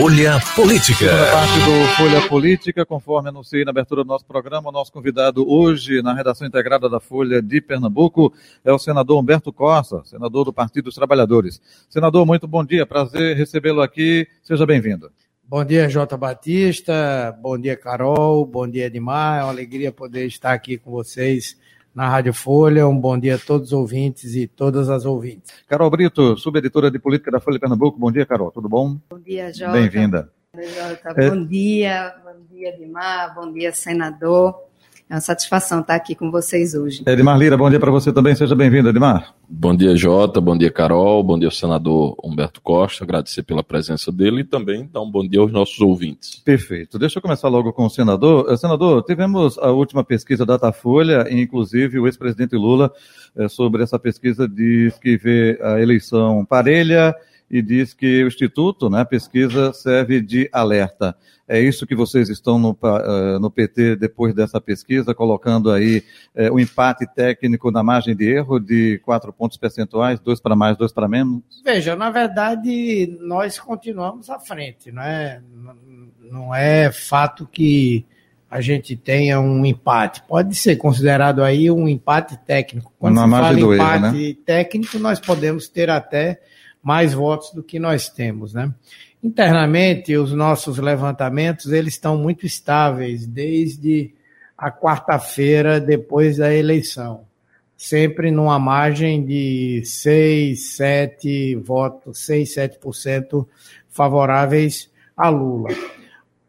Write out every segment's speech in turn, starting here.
Folha Política. Segunda parte do Folha Política, conforme anunciei na abertura do nosso programa, o nosso convidado hoje na redação integrada da Folha de Pernambuco é o senador Humberto Costa, senador do Partido dos Trabalhadores. Senador, muito bom dia, prazer recebê-lo aqui, seja bem-vindo. Bom dia, Jota Batista, bom dia, Carol, bom dia, Edmar, é uma alegria poder estar aqui com vocês na Rádio Folha. Um bom dia a todos os ouvintes e todas as ouvintes. Carol Brito, subeditora de política da Folha de Pernambuco. Bom dia, Carol. Tudo bom? Bom dia, Jota. Bem-vinda. Jota. É... Bom dia, bom dia, Edmar, bom dia, senador. É uma satisfação estar aqui com vocês hoje. Edmar Lira, bom dia para você também. Seja bem-vindo, Edmar. Bom dia, Jota. Bom dia, Carol. Bom dia ao senador Humberto Costa. Agradecer pela presença dele e também dar um bom dia aos nossos ouvintes. Perfeito. Deixa eu começar logo com o senador. Eh, senador, tivemos a última pesquisa Datafolha, inclusive o ex-presidente Lula, eh, sobre essa pesquisa, diz que vê a eleição parelha e diz que o Instituto, né, pesquisa serve de alerta. É isso que vocês estão no, uh, no PT depois dessa pesquisa, colocando aí uh, o empate técnico na margem de erro de quatro pontos percentuais, dois para mais, dois para menos? Veja, na verdade, nós continuamos à frente, não é? Não é fato que a gente tenha um empate. Pode ser considerado aí um empate técnico. Quando na se margem fala empate erro, né? técnico, nós podemos ter até mais votos do que nós temos, né? Internamente, os nossos levantamentos, eles estão muito estáveis desde a quarta-feira depois da eleição. Sempre numa margem de 6, 7 votos, 6, 7% favoráveis a Lula.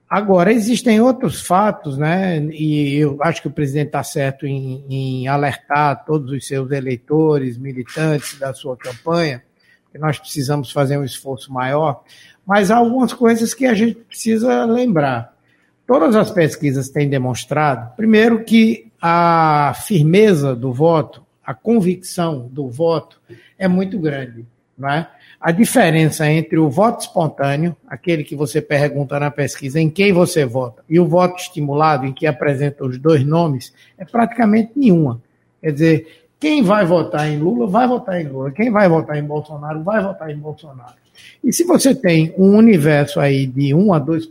Agora, existem outros fatos, né? E eu acho que o presidente está certo em, em alertar todos os seus eleitores, militantes da sua campanha, que nós precisamos fazer um esforço maior, mas há algumas coisas que a gente precisa lembrar. Todas as pesquisas têm demonstrado, primeiro, que a firmeza do voto, a convicção do voto é muito grande. Não é? A diferença entre o voto espontâneo, aquele que você pergunta na pesquisa em quem você vota, e o voto estimulado, em que apresenta os dois nomes, é praticamente nenhuma. Quer dizer, quem vai votar em Lula, vai votar em Lula. Quem vai votar em Bolsonaro, vai votar em Bolsonaro. E se você tem um universo aí de 1 a 2%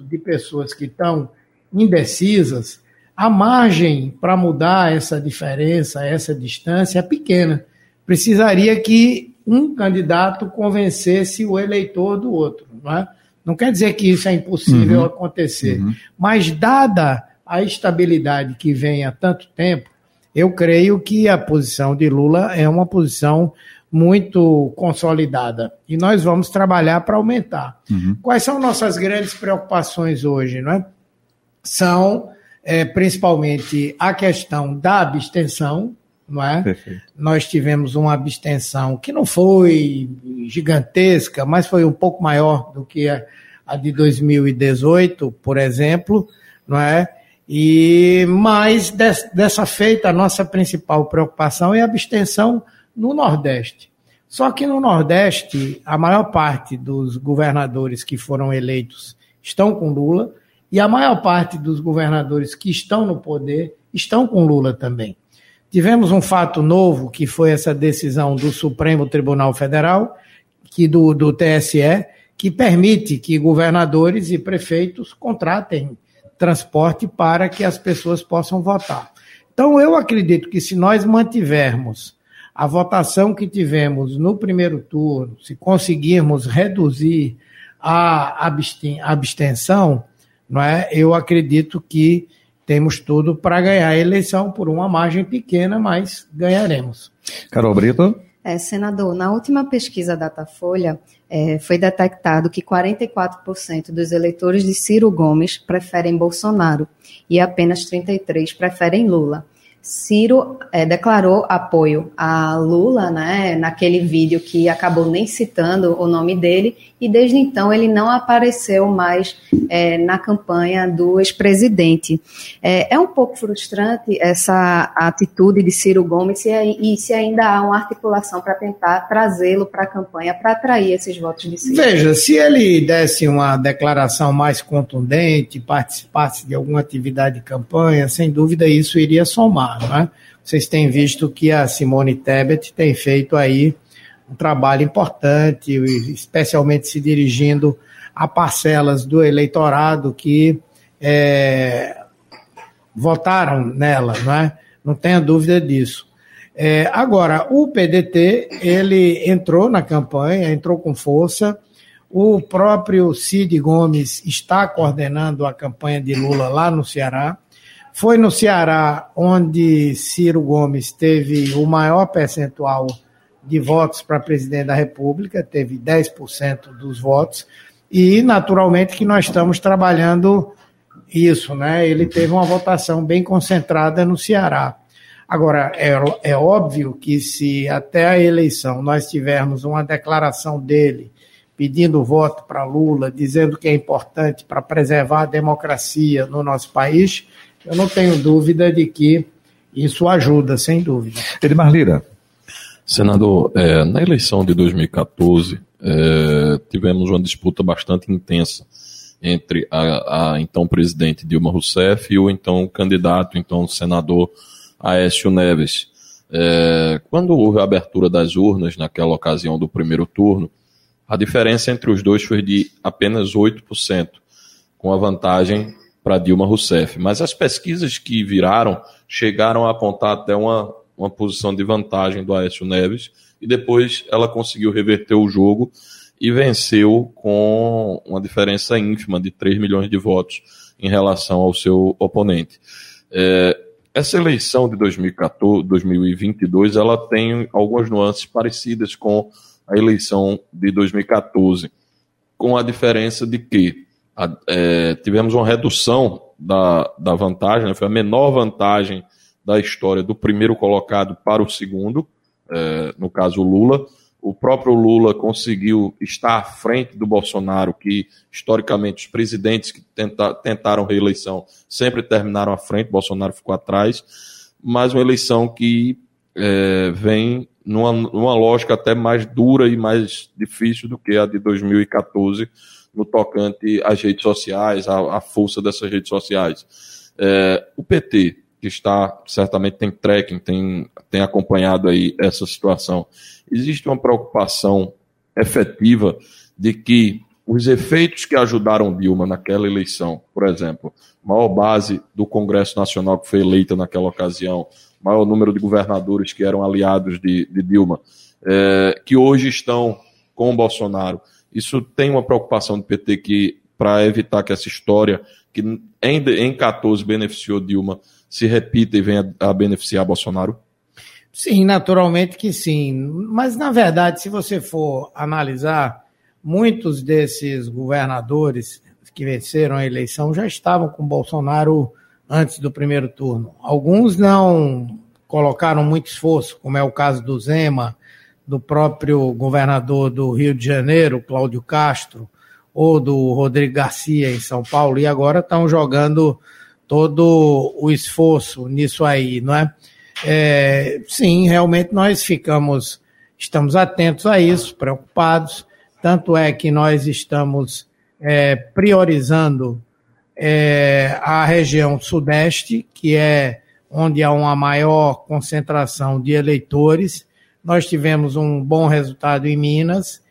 de pessoas que estão indecisas, a margem para mudar essa diferença, essa distância é pequena. Precisaria que um candidato convencesse o eleitor do outro. Não, é? não quer dizer que isso é impossível Uhum. acontecer, Uhum. mas dada a estabilidade que vem há tanto tempo, eu creio que a posição de Lula é uma posição muito consolidada e nós vamos trabalhar para aumentar. Uhum. Quais são nossas grandes preocupações hoje? Não é? São é, principalmente a questão da abstenção, não é? Perfeito. Nós tivemos uma abstenção que não foi gigantesca, mas foi um pouco maior do que a, a de 2018, por exemplo, não é? E mas des, dessa feita a nossa principal preocupação é a abstenção no Nordeste. Só que no Nordeste a maior parte dos governadores que foram eleitos estão com Lula e a maior parte dos governadores que estão no poder estão com Lula também. Tivemos um fato novo, que foi essa decisão do Supremo Tribunal Federal, que do, do TSE, que permite que governadores e prefeitos contratem transporte para que as pessoas possam votar. Então, eu acredito que se nós mantivermos a votação que tivemos no primeiro turno, se conseguirmos reduzir a abstenção, não é? eu acredito que temos tudo para ganhar a eleição por uma margem pequena, mas ganharemos. Carol Brito. É, senador, na última pesquisa Datafolha, é, foi detectado que 44% dos eleitores de Ciro Gomes preferem Bolsonaro e apenas 33% preferem Lula. Ciro é, declarou apoio a Lula, né, naquele vídeo que acabou nem citando o nome dele, e desde então ele não apareceu mais é, na campanha do ex-presidente. É, é, um pouco frustrante essa atitude de Ciro Gomes e, e se ainda há uma articulação para tentar trazê-lo para a campanha, para atrair esses votos de Ciro. Veja, se ele desse uma declaração mais contundente, participasse de alguma atividade de campanha, sem dúvida isso iria somar. Né? Vocês têm visto que a Simone Tebet tem feito aí um trabalho importante, especialmente se dirigindo a parcelas do eleitorado que é, votaram nela, não é? Não tenha dúvida disso. É, agora, o PDT, ele entrou na campanha, entrou com força. O próprio Cid Gomes está coordenando a campanha de Lula lá no Ceará. Foi no Ceará onde Ciro Gomes teve o maior percentual de votos para presidente da República, teve 10% dos votos, e naturalmente que nós estamos trabalhando isso, né? Ele teve uma votação bem concentrada no Ceará. Agora, é, é óbvio que se até a eleição nós tivermos uma declaração dele pedindo voto para Lula, dizendo que é importante para preservar a democracia no nosso país, eu não tenho dúvida de que isso ajuda, sem dúvida. Edmar Lira. Senador, é, na eleição de 2014, é, tivemos uma disputa bastante intensa entre a, a, então presidente Dilma Rousseff e o então candidato, então senador Aécio Neves. É, quando houve a abertura das urnas naquela ocasião do primeiro turno, a diferença entre os dois foi de apenas 8%, com a vantagem para Dilma Rousseff. Mas as pesquisas que viraram chegaram a apontar até uma, uma posição de vantagem do Aécio Neves e depois ela conseguiu reverter o jogo e venceu com uma diferença ínfima de 3 milhões de votos em relação ao seu oponente. É, essa eleição de 2014, 2022 ela tem algumas nuances parecidas com a eleição de 2014, com a diferença de que a, é, tivemos uma redução da, da vantagem, né? foi a menor vantagem da história do primeiro colocado para o segundo, é, no caso Lula. O próprio Lula conseguiu estar à frente do Bolsonaro, que historicamente os presidentes que tenta, tentaram reeleição sempre terminaram à frente, Bolsonaro ficou atrás, mas uma eleição que é, vem numa, numa lógica até mais dura e mais difícil do que a de 2014, no tocante às redes sociais, à, à força dessas redes sociais. É, o PT, que está, certamente tem tracking, tem, tem acompanhado aí essa situação, existe uma preocupação efetiva de que os efeitos que ajudaram Dilma naquela eleição, por exemplo, maior base do Congresso Nacional que foi eleita naquela ocasião, maior número de governadores que eram aliados de, de Dilma, é, que hoje estão com o Bolsonaro, isso tem uma preocupação do PT que para evitar que essa história que em, em 14 beneficiou Dilma se repita e venha a beneficiar Bolsonaro? Sim, naturalmente que sim. Mas, na verdade, se você for analisar, muitos desses governadores que venceram a eleição já estavam com Bolsonaro antes do primeiro turno. Alguns não colocaram muito esforço, como é o caso do Zema, do próprio governador do Rio de Janeiro, Cláudio Castro, ou do Rodrigo Garcia em São Paulo, e agora estão jogando todo o esforço nisso aí, não é? é? Sim, realmente nós ficamos, estamos atentos a isso, preocupados, tanto é que nós estamos é, priorizando é, a região sudeste, que é onde há uma maior concentração de eleitores, nós tivemos um bom resultado em Minas,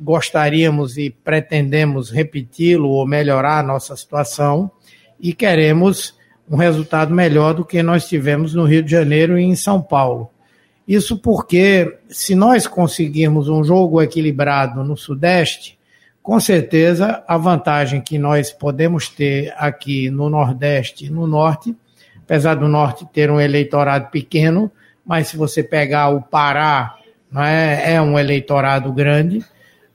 gostaríamos e pretendemos repeti-lo ou melhorar a nossa situação e queremos um resultado melhor do que nós tivemos no Rio de Janeiro e em São Paulo. Isso porque, se nós conseguirmos um jogo equilibrado no Sudeste, com certeza a vantagem que nós podemos ter aqui no Nordeste e no Norte, apesar do Norte ter um eleitorado pequeno, mas se você pegar o Pará, é, é um eleitorado grande,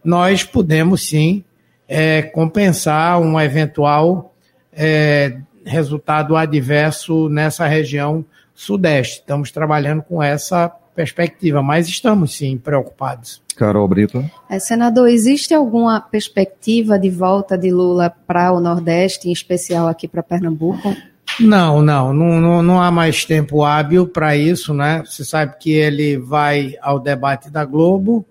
nós podemos sim é, compensar um eventual é, resultado adverso nessa região Sudeste. Estamos trabalhando com essa perspectiva, mas estamos sim preocupados. Carol Brito. É, senador, existe alguma perspectiva de volta de Lula para o Nordeste, em especial aqui para Pernambuco? Não, não, não, não, há mais tempo hábil para isso, né? Você sabe que ele vai ao debate da Globo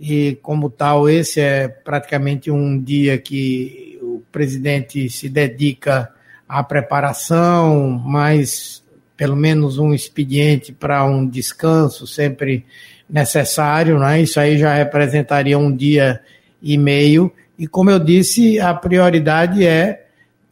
e, como tal, esse é praticamente um dia que o presidente se dedica à preparação, mais pelo menos um expediente para um descanso sempre necessário, né? Isso aí já representaria um dia e meio. E como eu disse, a prioridade é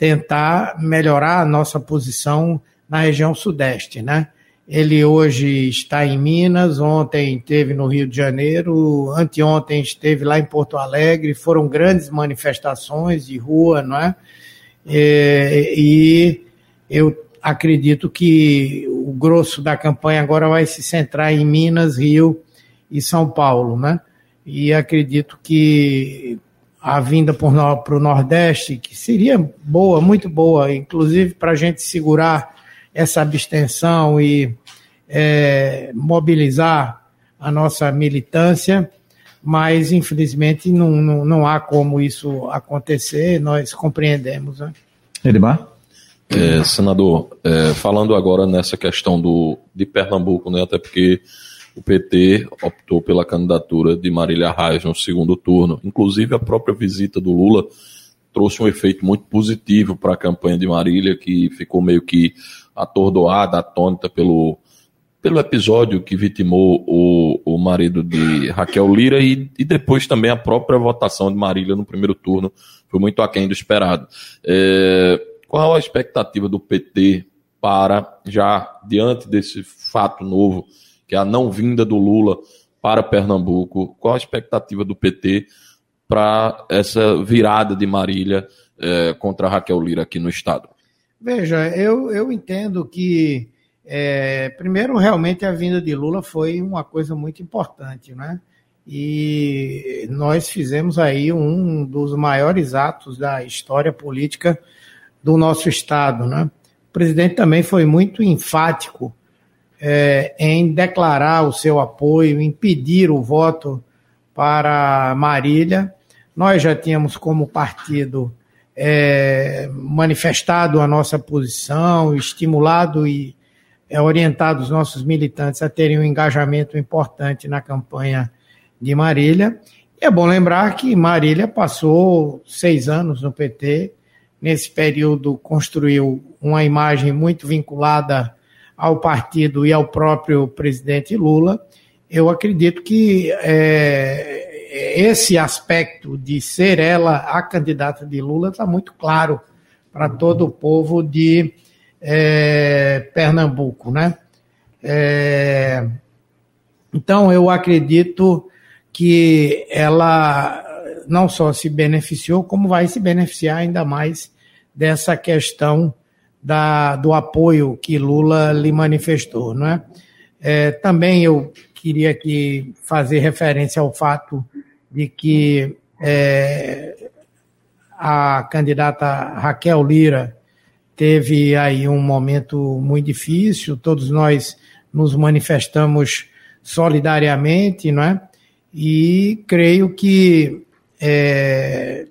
tentar melhorar a nossa posição na região sudeste, né? Ele hoje está em Minas, ontem esteve no Rio de Janeiro, anteontem esteve lá em Porto Alegre, foram grandes manifestações de rua, não é? E, e eu acredito que o grosso da campanha agora vai se centrar em Minas, Rio e São Paulo, né? E acredito que a vinda para o Nordeste, que seria boa, muito boa, inclusive para a gente segurar essa abstenção e é, mobilizar a nossa militância, mas infelizmente não, não, não, há como isso acontecer, nós compreendemos. Né? Edmar? É, senador, é, falando agora nessa questão do, de Pernambuco, né, até porque o PT optou pela candidatura de Marília Reis no segundo turno. Inclusive, a própria visita do Lula trouxe um efeito muito positivo para a campanha de Marília, que ficou meio que atordoada, atônita pelo, pelo episódio que vitimou o, o marido de Raquel Lira e, e depois também a própria votação de Marília no primeiro turno foi muito aquém do esperado. É, qual a expectativa do PT para, já diante desse fato novo, que é a não vinda do Lula para Pernambuco. Qual a expectativa do PT para essa virada de Marília é, contra Raquel Lira aqui no Estado? Veja, eu, eu entendo que, é, primeiro, realmente a vinda de Lula foi uma coisa muito importante, né? E nós fizemos aí um dos maiores atos da história política do nosso Estado, né? O presidente também foi muito enfático é, em declarar o seu apoio, em pedir o voto para Marília. Nós já tínhamos, como partido, é, manifestado a nossa posição, estimulado e é, orientado os nossos militantes a terem um engajamento importante na campanha de Marília. E é bom lembrar que Marília passou seis anos no PT, nesse período construiu uma imagem muito vinculada ao partido e ao próprio presidente Lula, eu acredito que é, esse aspecto de ser ela a candidata de Lula está muito claro para todo o povo de é, Pernambuco, né? É, então eu acredito que ela não só se beneficiou, como vai se beneficiar ainda mais dessa questão da, do apoio que Lula lhe manifestou. Não é? é também eu queria aqui fazer referência ao fato de que é, a candidata Raquel Lira teve aí um momento muito difícil, todos nós nos manifestamos solidariamente, não é? E creio que é,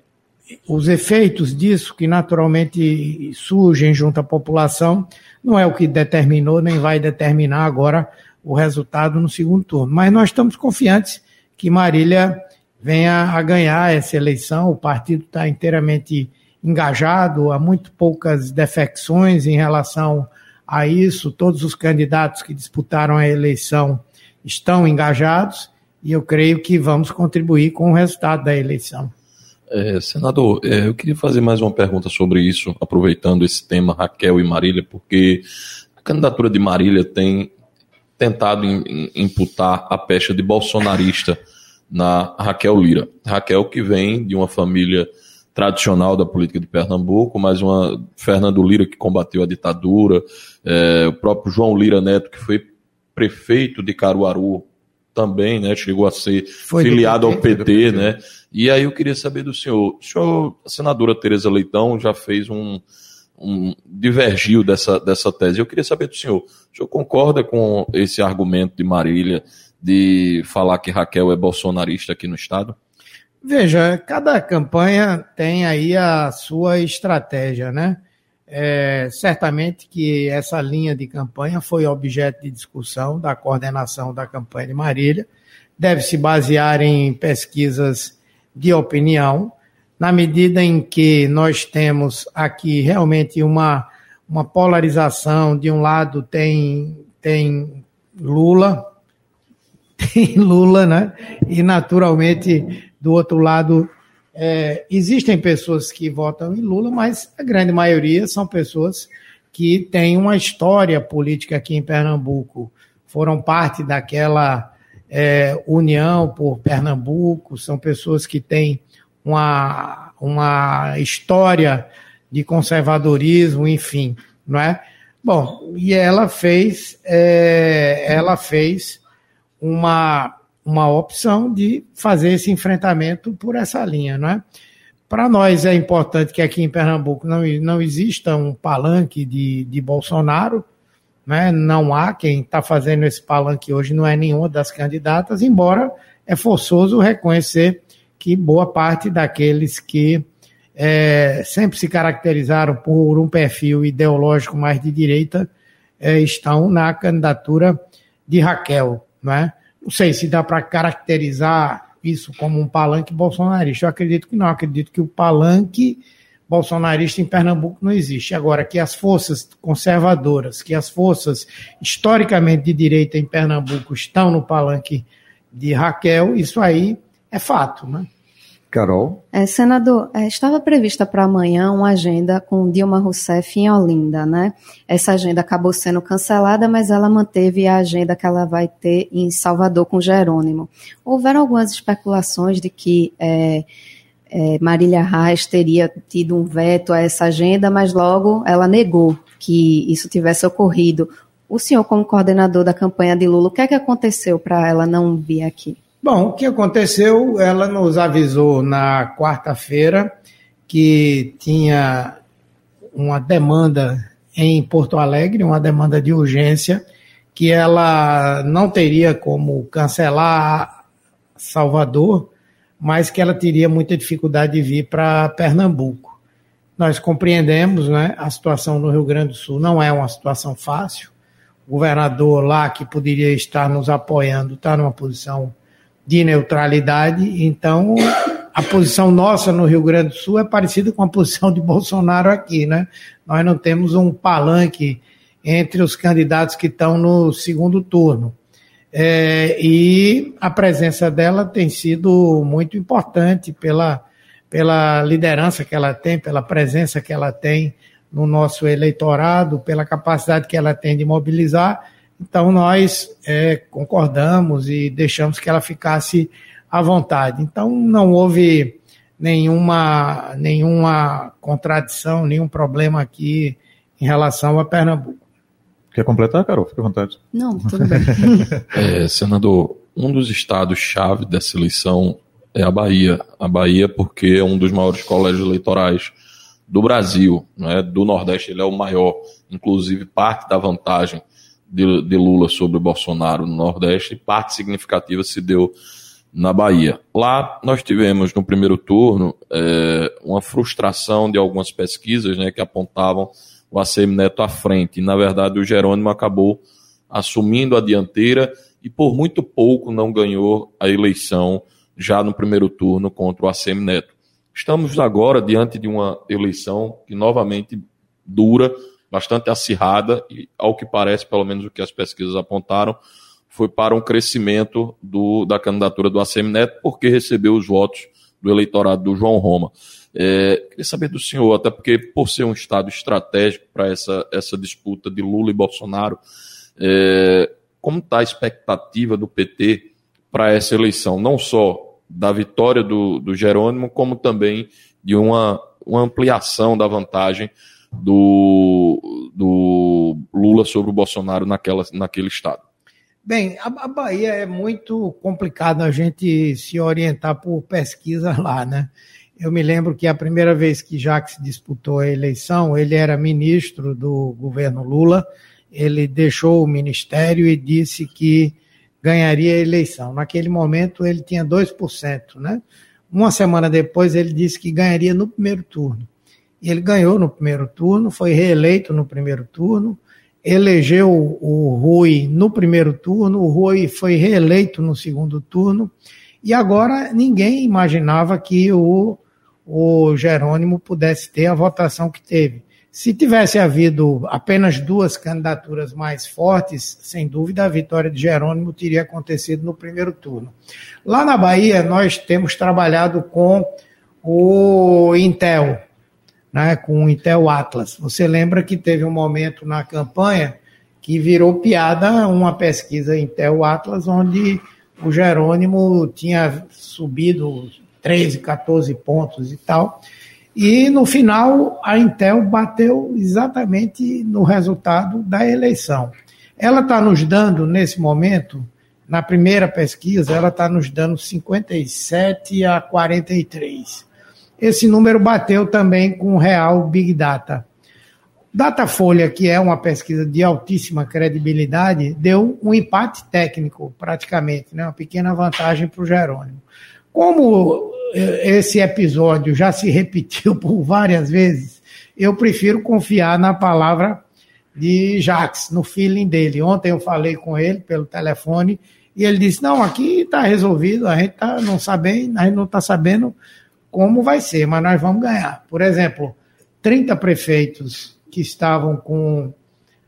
os efeitos disso, que naturalmente surgem junto à população, não é o que determinou, nem vai determinar agora o resultado no segundo turno. Mas nós estamos confiantes que Marília venha a ganhar essa eleição. O partido está inteiramente engajado, há muito poucas defecções em relação a isso. Todos os candidatos que disputaram a eleição estão engajados e eu creio que vamos contribuir com o resultado da eleição. É, senador, é, eu queria fazer mais uma pergunta sobre isso, aproveitando esse tema Raquel e Marília, porque a candidatura de Marília tem tentado imputar a pecha de bolsonarista na Raquel Lira. Raquel que vem de uma família tradicional da política de Pernambuco, mas uma Fernando Lira que combateu a ditadura, é, o próprio João Lira Neto que foi prefeito de Caruaru também, né, chegou a ser Foi filiado ao PT, né, e aí eu queria saber do senhor, o senhor, a senadora Tereza Leitão já fez um, um, divergiu dessa, dessa tese. Eu queria saber do senhor, o senhor concorda com esse argumento de Marília de falar que Raquel é bolsonarista aqui no Estado? Veja, cada campanha tem aí a sua estratégia, né? É, certamente que essa linha de campanha foi objeto de discussão da coordenação da campanha de Marília, deve se basear em pesquisas de opinião, na medida em que nós temos aqui realmente uma, uma polarização, de um lado tem, tem Lula, tem Lula, né? E naturalmente do outro lado é, existem pessoas que votam em Lula, mas a grande maioria são pessoas que têm uma história política aqui em Pernambuco, foram parte daquela é, união por Pernambuco, são pessoas que têm uma, uma história de conservadorismo, enfim, não é? Bom, e ela fez, é, ela fez uma, uma opção de fazer esse enfrentamento por essa linha, não é? Para nós é importante que aqui em Pernambuco não, não exista um palanque de, de Bolsonaro, né? não há quem está fazendo esse palanque hoje, não é nenhuma das candidatas, embora é forçoso reconhecer que boa parte daqueles que é, sempre se caracterizaram por um perfil ideológico mais de direita é, estão na candidatura de Raquel. Não, é? Não sei se dá para caracterizar isso como um palanque bolsonarista. Eu acredito que não. Acredito que o palanque bolsonarista em Pernambuco não existe. Agora, que as forças conservadoras, que as forças historicamente de direita em Pernambuco estão no palanque de Raquel, isso aí é fato, né? Carol? É, senador, é, estava prevista para amanhã uma agenda com Dilma Rousseff em Olinda, né? Essa agenda acabou sendo cancelada, mas ela manteve a agenda que ela vai ter em Salvador com Jerônimo. Houveram algumas especulações de que é, é, Marília Reis teria tido um veto a essa agenda, mas logo ela negou que isso tivesse ocorrido. O senhor, como coordenador da campanha de Lula, o que é que aconteceu para ela não vir aqui? Bom, o que aconteceu? Ela nos avisou na quarta-feira que tinha uma demanda em Porto Alegre, uma demanda de urgência, que ela não teria como cancelar Salvador, mas que ela teria muita dificuldade de vir para Pernambuco. Nós compreendemos, né? A situação no Rio Grande do Sul não é uma situação fácil. O governador lá que poderia estar nos apoiando está numa posição de neutralidade. Então, a posição nossa no Rio Grande do Sul é parecida com a posição de Bolsonaro aqui, né? Nós não temos um palanque entre os candidatos que estão no segundo turno. É, e a presença dela tem sido muito importante pela, pela liderança que ela tem, pela presença que ela tem no nosso eleitorado, pela capacidade que ela tem de mobilizar então nós é, concordamos e deixamos que ela ficasse à vontade. Então não houve nenhuma, nenhuma contradição, nenhum problema aqui em relação a Pernambuco. Quer completar, Carol? Fique à vontade. Não, tudo bem. é, senador, um dos estados-chave dessa eleição é a Bahia. A Bahia, porque é um dos maiores colégios eleitorais do Brasil, não é? do Nordeste, ele é o maior, inclusive parte da vantagem de, de Lula sobre Bolsonaro no Nordeste, parte significativa se deu na Bahia. Lá nós tivemos no primeiro turno é, uma frustração de algumas pesquisas né, que apontavam o ACM Neto à frente. E, na verdade, o Jerônimo acabou assumindo a dianteira e por muito pouco não ganhou a eleição já no primeiro turno contra o ACM Neto. Estamos agora diante de uma eleição que novamente dura bastante acirrada e, ao que parece, pelo menos o que as pesquisas apontaram, foi para um crescimento do, da candidatura do ACM Neto, porque recebeu os votos do eleitorado do João Roma. É, queria saber do senhor, até porque por ser um estado estratégico para essa, essa disputa de Lula e Bolsonaro, é, como está a expectativa do PT para essa eleição? Não só da vitória do, do Jerônimo, como também de uma, uma ampliação da vantagem do, do Lula sobre o Bolsonaro naquela, naquele estado? Bem, a, a Bahia é muito complicado a gente se orientar por pesquisa lá, né? Eu me lembro que a primeira vez que Jacques disputou a eleição, ele era ministro do governo Lula, ele deixou o ministério e disse que ganharia a eleição. Naquele momento ele tinha 2%, né? Uma semana depois ele disse que ganharia no primeiro turno. E ele ganhou no primeiro turno, foi reeleito no primeiro turno, elegeu o Rui no primeiro turno, o Rui foi reeleito no segundo turno, e agora ninguém imaginava que o, o Jerônimo pudesse ter a votação que teve. Se tivesse havido apenas duas candidaturas mais fortes, sem dúvida a vitória de Jerônimo teria acontecido no primeiro turno. Lá na Bahia, nós temos trabalhado com o Intel, né, com o Intel Atlas. Você lembra que teve um momento na campanha que virou piada uma pesquisa Intel Atlas, onde o Jerônimo tinha subido 13, 14 pontos e tal. E no final, a Intel bateu exatamente no resultado da eleição. Ela está nos dando, nesse momento, na primeira pesquisa, ela está nos dando 57 a 43. Esse número bateu também com o Real Big Data. Datafolha, que é uma pesquisa de altíssima credibilidade, deu um empate técnico, praticamente, né? uma pequena vantagem para o Jerônimo. Como esse episódio já se repetiu por várias vezes, eu prefiro confiar na palavra de Jacques, no feeling dele. Ontem eu falei com ele pelo telefone e ele disse: Não, aqui está resolvido, a gente tá, não sabe, a gente não está sabendo como vai ser, mas nós vamos ganhar. Por exemplo, 30 prefeitos que estavam com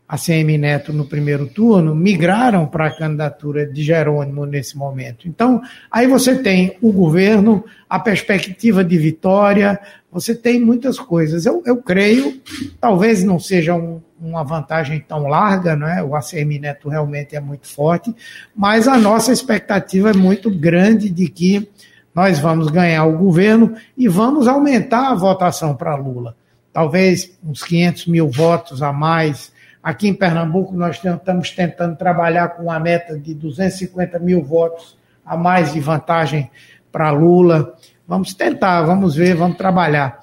a CM Neto no primeiro turno, migraram para a candidatura de Jerônimo nesse momento. Então, aí você tem o governo, a perspectiva de vitória, você tem muitas coisas. Eu, eu creio, talvez não seja um, uma vantagem tão larga, né? o ACM Neto realmente é muito forte, mas a nossa expectativa é muito grande de que nós vamos ganhar o governo e vamos aumentar a votação para Lula. Talvez uns 500 mil votos a mais Aqui em Pernambuco, nós estamos tentando trabalhar com uma meta de 250 mil votos a mais de vantagem para Lula. Vamos tentar, vamos ver, vamos trabalhar.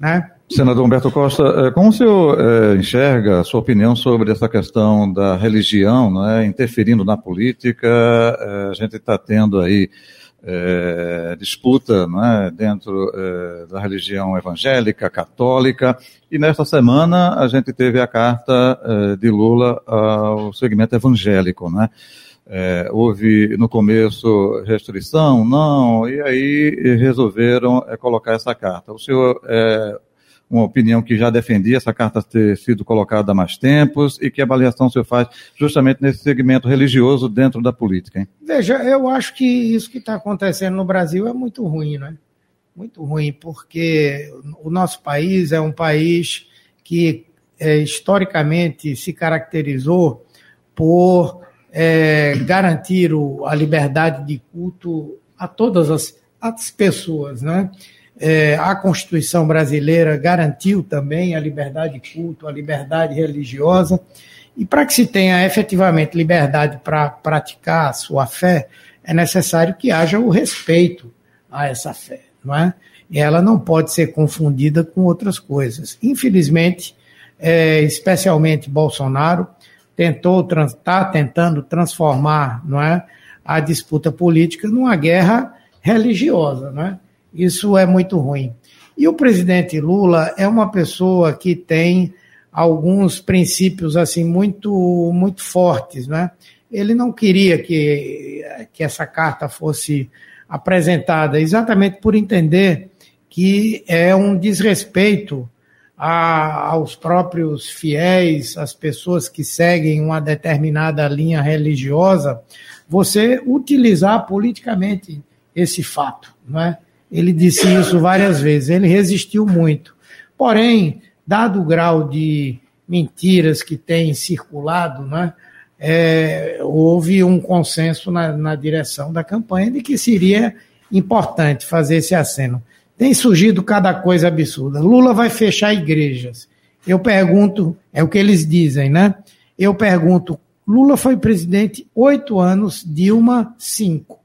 Né? Senador Humberto Costa, eh, como o senhor é, enxerga a sua opinião sobre essa questão da religião né, interferindo na política? É, a gente está tendo aí é, disputa é, dentro é, da religião evangélica, católica, e nesta semana a gente teve a carta é, de Lula ao segmento evangélico, né? É, houve no começo restrição, não, e aí resolveram é, colocar essa carta. O senhor uma opinião que já defendia essa carta ter sido colocada há mais tempos e que avaliação o senhor faz justamente nesse segmento religioso dentro da política? Hein? Veja, eu acho que isso que está acontecendo no Brasil é muito ruim, né? Muito ruim, porque o nosso país é um país que é, historicamente se caracterizou por é, garantir o, a liberdade de culto a todas as, as pessoas, né? É, a Constituição brasileira garantiu também a liberdade de culto, a liberdade religiosa. E para que se tenha efetivamente liberdade para praticar a sua fé, é necessário que haja o respeito a essa fé, não é? E ela não pode ser confundida com outras coisas. Infelizmente, é, especialmente Bolsonaro tentou está tentando transformar, não é, a disputa política numa guerra religiosa, não é? Isso é muito ruim. E o presidente Lula é uma pessoa que tem alguns princípios assim muito muito fortes, né? Ele não queria que, que essa carta fosse apresentada exatamente por entender que é um desrespeito a, aos próprios fiéis, às pessoas que seguem uma determinada linha religiosa, você utilizar politicamente esse fato, não é? Ele disse isso várias vezes. Ele resistiu muito. Porém, dado o grau de mentiras que tem circulado, né, é, houve um consenso na, na direção da campanha de que seria importante fazer esse aceno. Tem surgido cada coisa absurda. Lula vai fechar igrejas. Eu pergunto, é o que eles dizem, né? Eu pergunto, Lula foi presidente oito anos, Dilma cinco.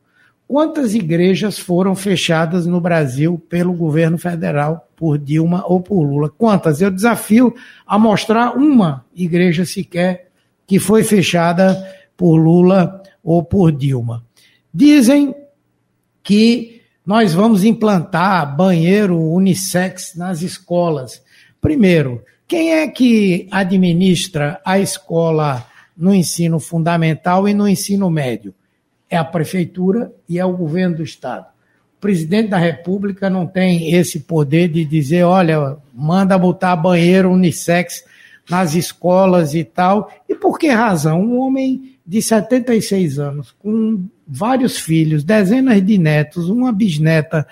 Quantas igrejas foram fechadas no Brasil pelo governo federal, por Dilma ou por Lula? Quantas? Eu desafio a mostrar uma igreja sequer que foi fechada por Lula ou por Dilma. Dizem que nós vamos implantar banheiro unissex nas escolas. Primeiro, quem é que administra a escola no ensino fundamental e no ensino médio? É a prefeitura e é o governo do estado. O presidente da República não tem esse poder de dizer, olha, manda botar banheiro unissex nas escolas e tal. E por que razão? Um homem de 76 anos, com vários filhos, dezenas de netos, uma bisneta,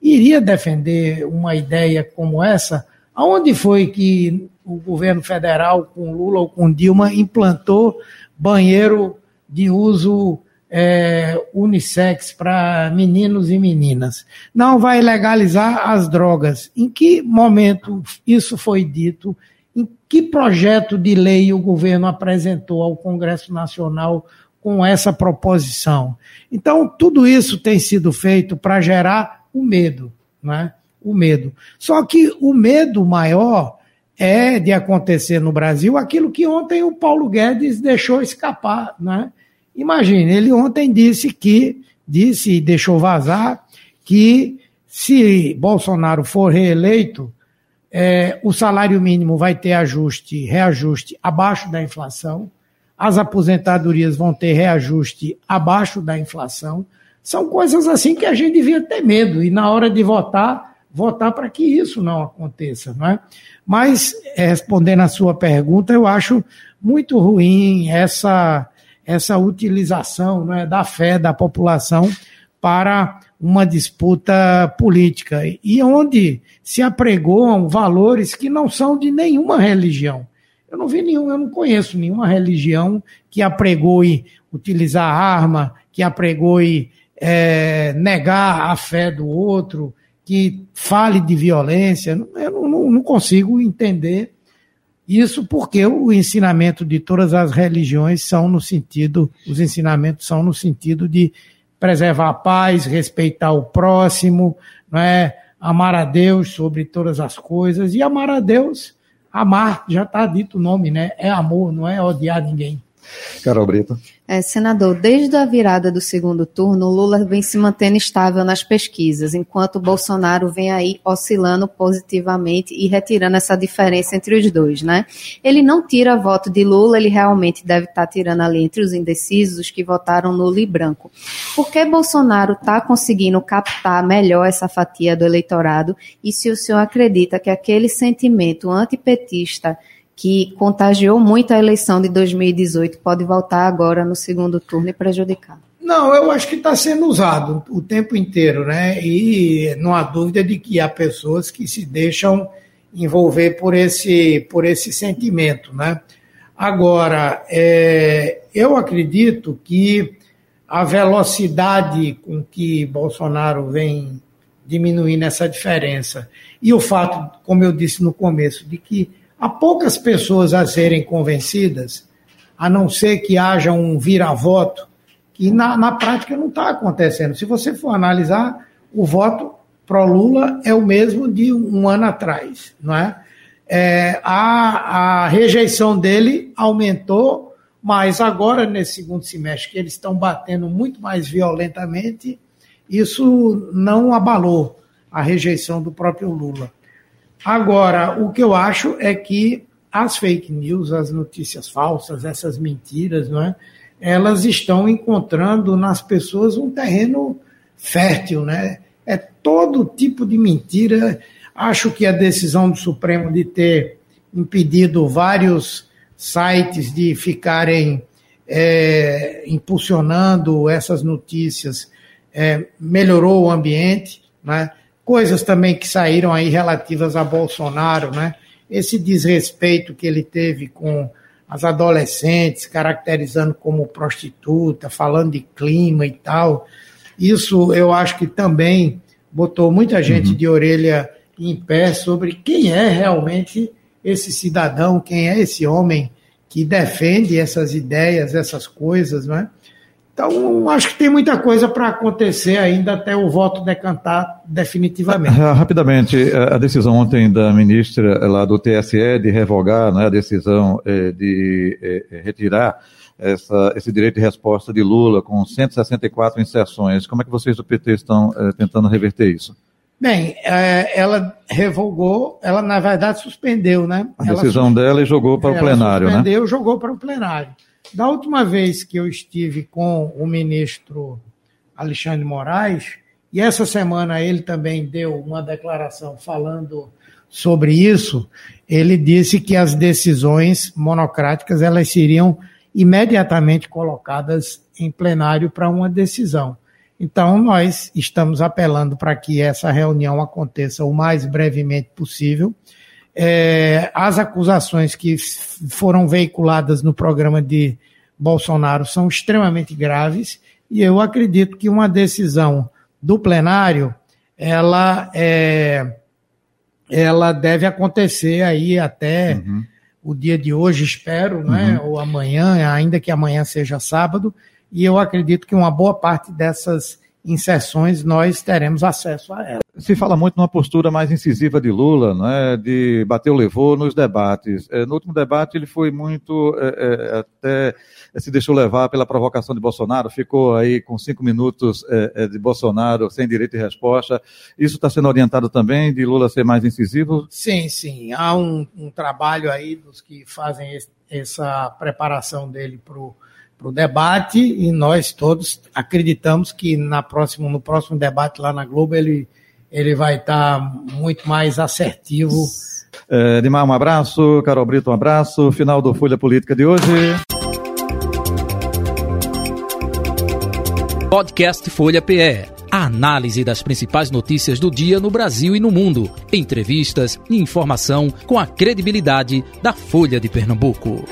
iria defender uma ideia como essa? Aonde foi que o governo federal, com Lula ou com Dilma, implantou banheiro de uso é, unissex para meninos e meninas? Não vai legalizar as drogas. Em que momento isso foi dito? Em que projeto de lei o governo apresentou ao Congresso Nacional com essa proposição? Então, tudo isso tem sido feito para gerar o medo, né? o medo. Só que o medo maior é de acontecer no Brasil aquilo que ontem o Paulo Guedes deixou escapar. Né? Imagine, ele ontem disse que, disse e deixou vazar, que se Bolsonaro for reeleito, é, o salário mínimo vai ter ajuste, reajuste abaixo da inflação, as aposentadorias vão ter reajuste abaixo da inflação. São coisas assim que a gente devia ter medo e na hora de votar votar para que isso não aconteça, não é? Mas, respondendo a sua pergunta, eu acho muito ruim essa, essa utilização é, da fé da população para uma disputa política, e onde se apregoam valores que não são de nenhuma religião. Eu não vi nenhum, eu não conheço nenhuma religião que apregoe utilizar arma, que apregoe é, negar a fé do outro, que fale de violência. Eu não, não, não consigo entender isso porque o ensinamento de todas as religiões são no sentido, os ensinamentos são no sentido de preservar a paz, respeitar o próximo, não é? amar a Deus sobre todas as coisas. E amar a Deus, amar, já está dito o nome, né? É amor, não é odiar ninguém. Carol Brito. É, senador, desde a virada do segundo turno, Lula vem se mantendo estável nas pesquisas, enquanto Bolsonaro vem aí oscilando positivamente e retirando essa diferença entre os dois, né? Ele não tira voto de Lula, ele realmente deve estar tá tirando ali entre os indecisos, os que votaram nulo e branco. Por que Bolsonaro está conseguindo captar melhor essa fatia do eleitorado? E se o senhor acredita que aquele sentimento antipetista que contagiou muito a eleição de 2018, pode voltar agora no segundo turno e prejudicar? Não, eu acho que está sendo usado o tempo inteiro, né? E não há dúvida de que há pessoas que se deixam envolver por esse, por esse sentimento, né? Agora, é, eu acredito que a velocidade com que Bolsonaro vem diminuindo essa diferença e o fato, como eu disse no começo, de que Há poucas pessoas a serem convencidas, a não ser que haja um vira-voto, que na, na prática não está acontecendo. Se você for analisar, o voto pró-Lula é o mesmo de um ano atrás, não é? é a, a rejeição dele aumentou, mas agora, nesse segundo semestre, que eles estão batendo muito mais violentamente, isso não abalou a rejeição do próprio Lula. Agora, o que eu acho é que as fake news, as notícias falsas, essas mentiras, não é? elas estão encontrando nas pessoas um terreno fértil, né? É todo tipo de mentira. Acho que a decisão do Supremo de ter impedido vários sites de ficarem é, impulsionando essas notícias é, melhorou o ambiente, né? Coisas também que saíram aí relativas a Bolsonaro, né? Esse desrespeito que ele teve com as adolescentes, caracterizando como prostituta, falando de clima e tal. Isso eu acho que também botou muita gente uhum. de orelha em pé sobre quem é realmente esse cidadão, quem é esse homem que defende essas ideias, essas coisas, né? Então, acho que tem muita coisa para acontecer ainda até o voto decantar definitivamente. Rapidamente, a decisão ontem da ministra lá do TSE de revogar né, a decisão eh, de eh, retirar essa, esse direito de resposta de Lula com 164 inserções. Como é que vocês do PT estão eh, tentando reverter isso? Bem, ela revogou, ela na verdade suspendeu, né? A decisão ela, dela e jogou para o plenário, suspendeu, né? Suspendeu, jogou para o plenário. Da última vez que eu estive com o ministro Alexandre Moraes, e essa semana ele também deu uma declaração falando sobre isso, ele disse que as decisões monocráticas elas seriam imediatamente colocadas em plenário para uma decisão. Então, nós estamos apelando para que essa reunião aconteça o mais brevemente possível é, as acusações que foram veiculadas no programa de Bolsonaro são extremamente graves e eu acredito que uma decisão do plenário ela é, ela deve acontecer aí até uhum. o dia de hoje, espero, né, uhum. ou amanhã, ainda que amanhã seja sábado, e eu acredito que uma boa parte dessas inserções nós teremos acesso a ela. Se fala muito numa postura mais incisiva de Lula, né, de bater o levou nos debates. É, no último debate ele foi muito, é, é, até se deixou levar pela provocação de Bolsonaro, ficou aí com cinco minutos é, é, de Bolsonaro sem direito de resposta. Isso está sendo orientado também de Lula ser mais incisivo? Sim, sim. Há um, um trabalho aí dos que fazem esse, essa preparação dele para o para o debate e nós todos acreditamos que na próximo, no próximo debate lá na Globo ele, ele vai estar tá muito mais assertivo. É, Dimar, um abraço. Carol Brito, um abraço. Final do Folha Política de hoje. Podcast Folha PE. A análise das principais notícias do dia no Brasil e no mundo. Entrevistas e informação com a credibilidade da Folha de Pernambuco.